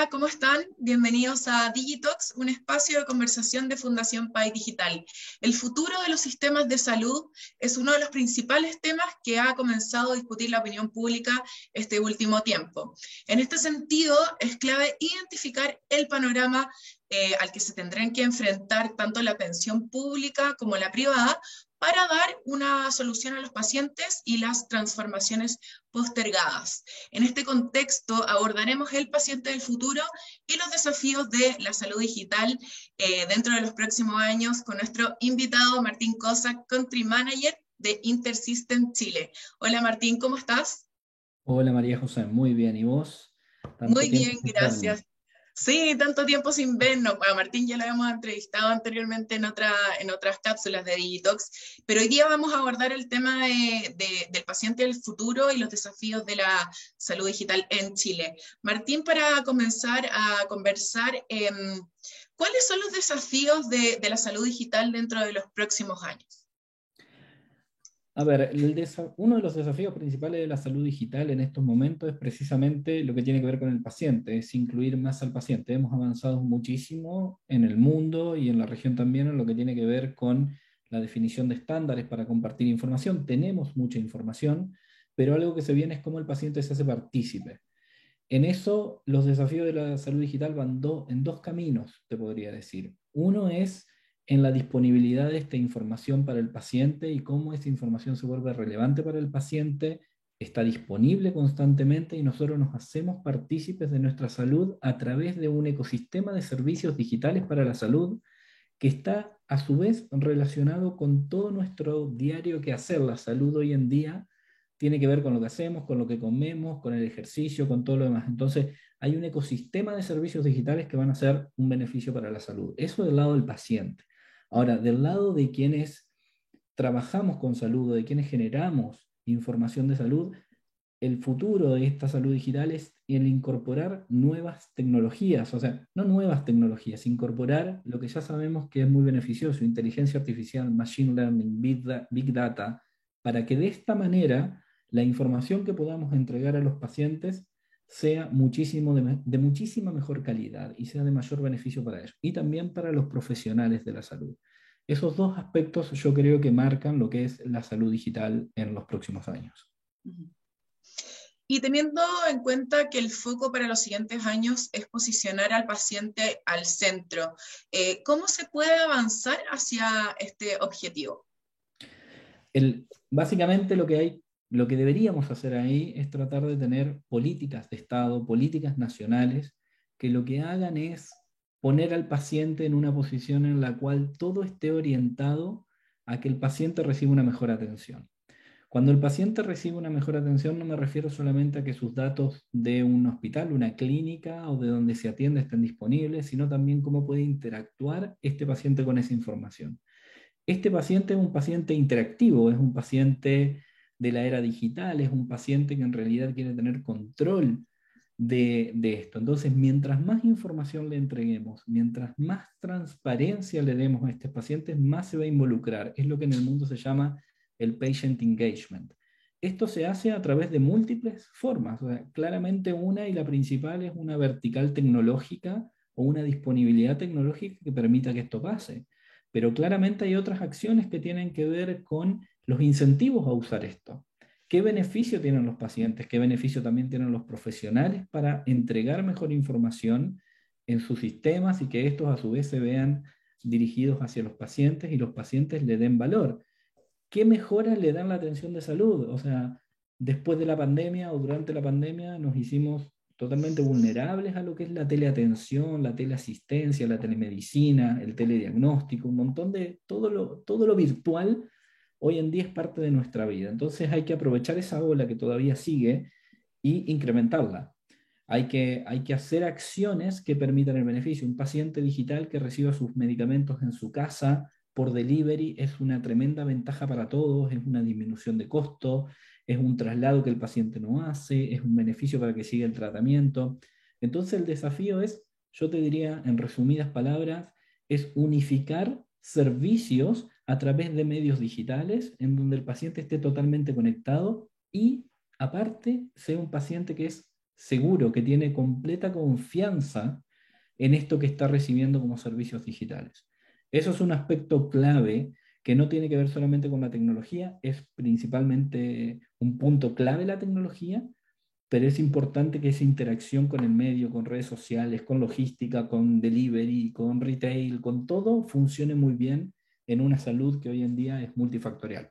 Hola, ¿cómo están? Bienvenidos a Digitox, un espacio de conversación de Fundación PAI Digital. El futuro de los sistemas de salud es uno de los principales temas que ha comenzado a discutir la opinión pública este último tiempo. En este sentido, es clave identificar el panorama eh, al que se tendrán que enfrentar tanto la pensión pública como la privada para dar una solución a los pacientes y las transformaciones postergadas. En este contexto abordaremos el paciente del futuro y los desafíos de la salud digital eh, dentro de los próximos años con nuestro invitado Martín Cosa, Country Manager de Intersystem Chile. Hola Martín, ¿cómo estás? Hola María José, muy bien. ¿Y vos? Muy bien, gracias. Sí, tanto tiempo sin vernos. Bueno, Martín ya lo habíamos entrevistado anteriormente en, otra, en otras cápsulas de Digitox, pero hoy día vamos a abordar el tema del paciente del futuro y los desafíos de la salud digital en Chile. Martín, para comenzar a conversar, em, ¿cuáles son los desafíos de, de la salud digital dentro de los próximos años? A ver, uno de los desafíos principales de la salud digital en estos momentos es precisamente lo que tiene que ver con el paciente, es incluir más al paciente. Hemos avanzado muchísimo en el mundo y en la región también en lo que tiene que ver con la definición de estándares para compartir información. Tenemos mucha información, pero algo que se viene es cómo el paciente se hace partícipe. En eso, los desafíos de la salud digital van en dos caminos, te podría decir. Uno es en la disponibilidad de esta información para el paciente y cómo esta información se vuelve relevante para el paciente, está disponible constantemente y nosotros nos hacemos partícipes de nuestra salud a través de un ecosistema de servicios digitales para la salud que está a su vez relacionado con todo nuestro diario que hacer. La salud hoy en día tiene que ver con lo que hacemos, con lo que comemos, con el ejercicio, con todo lo demás. Entonces, hay un ecosistema de servicios digitales que van a ser un beneficio para la salud. Eso del lado del paciente. Ahora, del lado de quienes trabajamos con salud, de quienes generamos información de salud, el futuro de esta salud digital es el incorporar nuevas tecnologías, o sea, no nuevas tecnologías, incorporar lo que ya sabemos que es muy beneficioso, inteligencia artificial, machine learning, big data, para que de esta manera la información que podamos entregar a los pacientes sea muchísimo de, muchísima mejor calidad y sea de mayor beneficio para ellos y también para los profesionales de la salud. Esos dos aspectos yo creo que marcan lo que es la salud digital en los próximos años. Y teniendo en cuenta que el foco para los siguientes años es posicionar al paciente al centro, eh, ¿cómo se puede avanzar hacia este objetivo? El, básicamente lo que hay lo que deberíamos hacer ahí es tratar de tener políticas de Estado, políticas nacionales, que lo que hagan es poner al paciente en una posición en la cual todo esté orientado a que el paciente reciba una mejor atención. Cuando el paciente recibe una mejor atención no me refiero solamente a que sus datos de un hospital, una clínica o de donde se atiende estén disponibles, sino también cómo puede interactuar este paciente con esa información. Este paciente es un paciente interactivo, es un paciente de la era digital, es un paciente que en realidad quiere tener control de, esto. Entonces, mientras más información le entreguemos, mientras más transparencia le demos a estos pacientes, más se va a involucrar. Es lo que en el mundo se llama el patient engagement. Esto se hace a través de múltiples formas. claramente una y la principal es una vertical tecnológica o una disponibilidad tecnológica que permita que esto pase. Pero claramente hay otras acciones que tienen que ver con los incentivos a usar esto. ¿Qué beneficio tienen los pacientes? ¿Qué beneficio también tienen los profesionales para entregar mejor información en sus sistemas y que estos a su vez se vean dirigidos hacia los pacientes y los pacientes le den valor? ¿Qué mejoras le dan la atención de salud? O sea, después de la pandemia o durante la pandemia nos hicimos totalmente vulnerables a lo que es la teleatención, la teleasistencia, la telemedicina, el telediagnóstico, un montón de todo lo, todo lo virtual hoy en día es parte de nuestra vida. Entonces hay que aprovechar esa ola que todavía sigue y incrementarla. Hay que, hay que hacer acciones que permitan el beneficio. Un paciente digital que reciba sus medicamentos en su casa por delivery es una tremenda ventaja para todos, es una disminución de costo, es un traslado que el paciente no hace, es un beneficio para que siga el tratamiento. Entonces el desafío es, yo te diría en resumidas palabras, es unificar servicios a través de medios digitales en donde el paciente esté totalmente conectado y aparte sea un paciente que es seguro, que tiene completa confianza en esto que está recibiendo como servicios digitales. Eso es un aspecto clave que no tiene que ver solamente con la tecnología, es principalmente un punto clave la tecnología, pero es importante que esa interacción con el medio, con redes sociales, con logística, con delivery, con retail, con todo, funcione muy bien en una salud que hoy en día es multifactorial.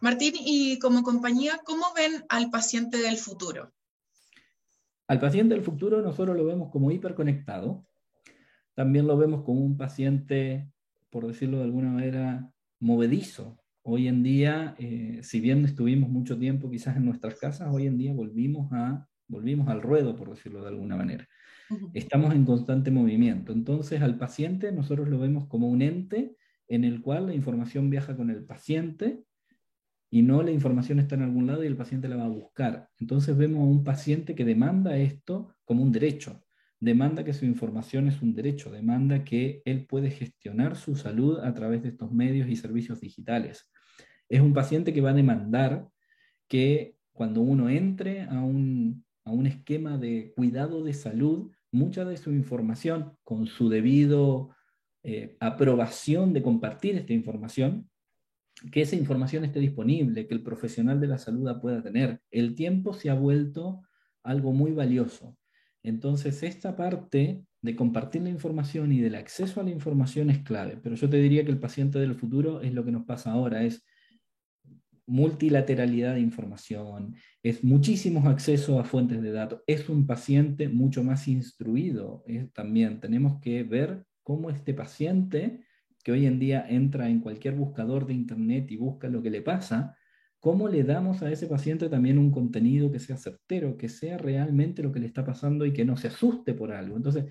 Martín, y como compañía, ¿cómo ven al paciente del futuro? Al paciente del futuro nosotros lo vemos como hiperconectado, también lo vemos como un paciente, por decirlo de alguna manera, movedizo, Hoy en día, eh, si bien estuvimos mucho tiempo quizás en nuestras casas, hoy en día volvimos, a, volvimos al ruedo, por decirlo de alguna manera. Estamos en constante movimiento. Entonces, al paciente nosotros lo vemos como un ente en el cual la información viaja con el paciente y no la información está en algún lado y el paciente la va a buscar. Entonces vemos a un paciente que demanda esto como un derecho, demanda que su información es un derecho, demanda que él puede gestionar su salud a través de estos medios y servicios digitales es un paciente que va a demandar que cuando uno entre a un, esquema de cuidado de salud, mucha de su información, con su debido eh, aprobación de compartir esta información, que esa información esté disponible, que el profesional de la salud pueda tener. El tiempo se ha vuelto algo muy valioso. Entonces, esta parte de compartir la información y del acceso a la información es clave, pero yo te diría que el paciente del futuro es lo que nos pasa ahora, es multilateralidad de información, es muchísimos accesos a fuentes de datos, es un paciente mucho más instruido. también tenemos que ver cómo este paciente, que hoy en día entra en cualquier buscador de Internet y busca lo que le pasa, cómo le damos a ese paciente también un contenido que sea certero, que sea realmente lo que le está pasando y que no se asuste por algo. Entonces,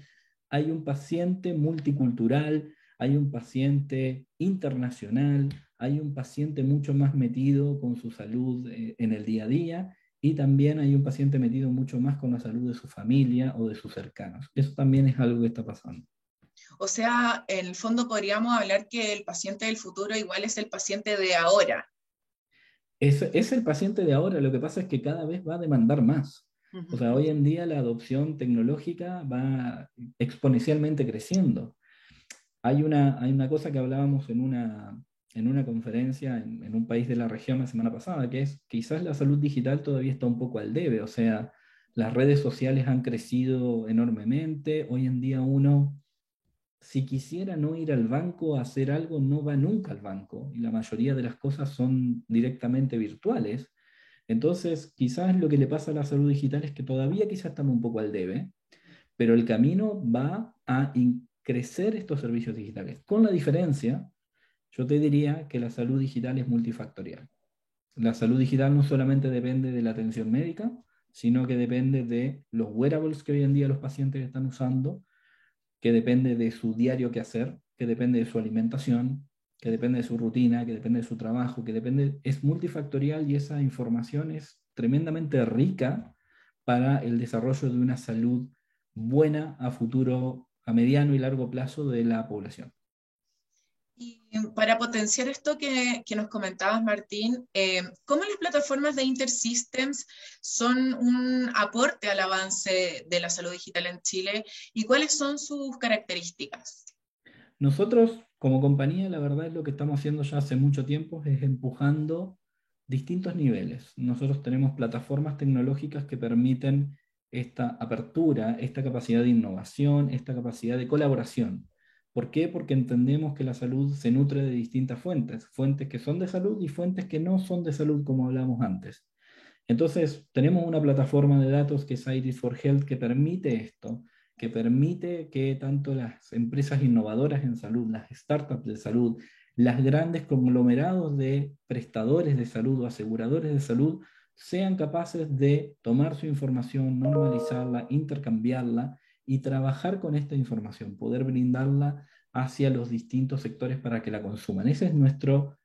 hay un paciente multicultural, hay un paciente internacional, hay un paciente mucho más metido con su salud eh, en el día a día y también hay un paciente metido mucho más con la salud de su familia o de sus cercanos. Eso también es algo que está pasando. O sea, en el fondo podríamos hablar que el paciente del futuro igual es el paciente de ahora. Es, es el paciente de ahora, lo que pasa es que cada vez va a demandar más. O sea, hoy en día la adopción tecnológica va exponencialmente creciendo. Hay una, hay una cosa que hablábamos en una, en una conferencia en, un país de la región la semana pasada, que es quizás la salud digital todavía está un poco al debe, o sea, las redes sociales han crecido enormemente, hoy en día uno, si quisiera no ir al banco a hacer algo, no va nunca al banco, y la mayoría de las cosas son directamente virtuales. Entonces, quizás lo que le pasa a la salud digital es que todavía quizás estamos un poco al debe, pero el camino va a crecer estos servicios digitales, con la diferencia yo te diría que la salud digital es multifactorial. La salud digital no solamente depende de la atención médica, sino que depende de los wearables que hoy en día los pacientes están usando, que depende de su diario que hacer, que depende de su alimentación, que depende de su rutina, que depende de su trabajo, que depende, es multifactorial y esa información es tremendamente rica para el desarrollo de una salud buena a futuro, a mediano y largo plazo de la población. Y para potenciar esto que, nos comentabas, Martín, eh, ¿cómo las plataformas de InterSystems son un aporte al avance de la salud digital en Chile y cuáles son sus características? Nosotros, como compañía, la verdad es lo que estamos haciendo ya hace mucho tiempo es empujando distintos niveles. Nosotros tenemos plataformas tecnológicas que permiten esta apertura, esta capacidad de innovación, esta capacidad de colaboración. ¿Por qué? Porque entendemos que la salud se nutre de distintas fuentes, fuentes que son de salud y fuentes que no son de salud, como hablamos antes. Entonces, tenemos una plataforma de datos que es Iris for Health que permite esto, que permite que tanto las empresas innovadoras en salud, las startups de salud, las grandes conglomerados de prestadores de salud o aseguradores de salud sean capaces de tomar su información, normalizarla, intercambiarla y trabajar con esta información, poder brindarla hacia los distintos sectores para que la consuman. Ese es nuestro,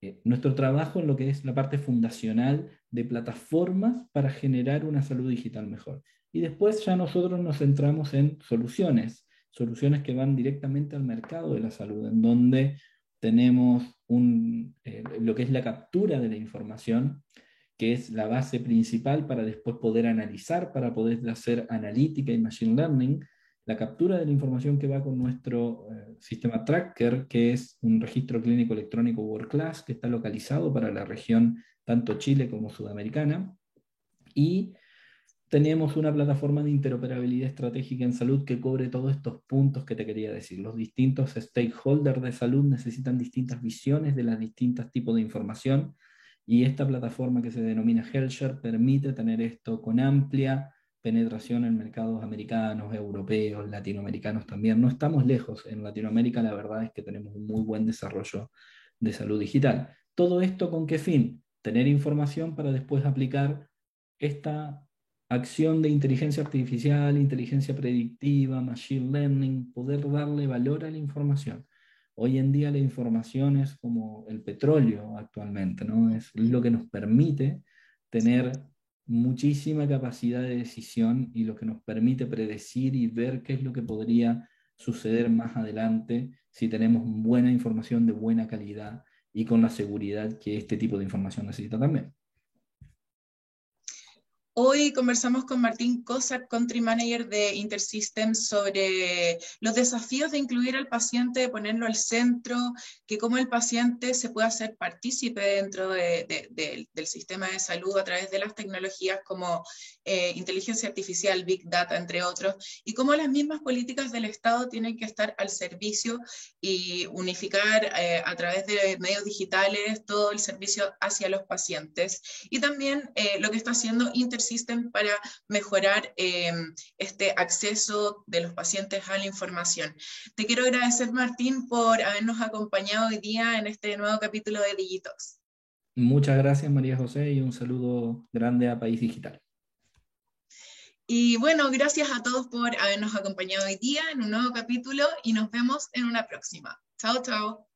eh, nuestro trabajo en lo que es la parte fundacional de plataformas para generar una salud digital mejor. Y después ya nosotros nos centramos en soluciones, soluciones que van directamente al mercado de la salud, en donde tenemos un, eh, lo que es la captura de la información, que es la base principal para después poder analizar, para poder hacer analítica y machine learning, la captura de la información que va con nuestro eh, sistema tracker, que es un registro clínico electrónico World Class, que está localizado para la región tanto Chile como Sudamericana, y tenemos una plataforma de interoperabilidad estratégica en salud que cubre todos estos puntos que te quería decir. Los distintos stakeholders de salud necesitan distintas visiones de los distintos tipos de información y esta plataforma que se denomina HealthShare permite tener esto con amplia penetración en mercados americanos, europeos, latinoamericanos también. No estamos lejos. En Latinoamérica la verdad es que tenemos un muy buen desarrollo de salud digital. ¿Todo esto con qué fin? Tener información para después aplicar esta acción de inteligencia artificial, inteligencia predictiva, machine learning, poder darle valor a la información. Hoy en día la información es como el petróleo actualmente, ¿no? Es lo que nos permite tener muchísima capacidad de decisión y lo que nos permite predecir y ver qué es lo que podría suceder más adelante si tenemos buena información de buena calidad y con la seguridad que este tipo de información necesita también. Hoy conversamos con Martín Cossack, Country Manager de Intersystems, sobre los desafíos de incluir al paciente, de ponerlo al centro, que cómo el paciente se puede hacer partícipe dentro del sistema de salud a través de las tecnologías como eh, inteligencia artificial, Big Data, entre otros, y cómo las mismas políticas del Estado tienen que estar al servicio y unificar eh, a través de medios digitales todo el servicio hacia los pacientes. Y también eh, lo que está haciendo Intersystems existen para mejorar em, este acceso de los pacientes a la información. Te quiero agradecer, Martín, por habernos acompañado hoy día en este nuevo capítulo de Digitox. Muchas gracias, María José, y un saludo grande a País Digital. Y bueno, gracias a todos por habernos acompañado hoy día en un nuevo capítulo y nos vemos en una próxima. Chao, chao.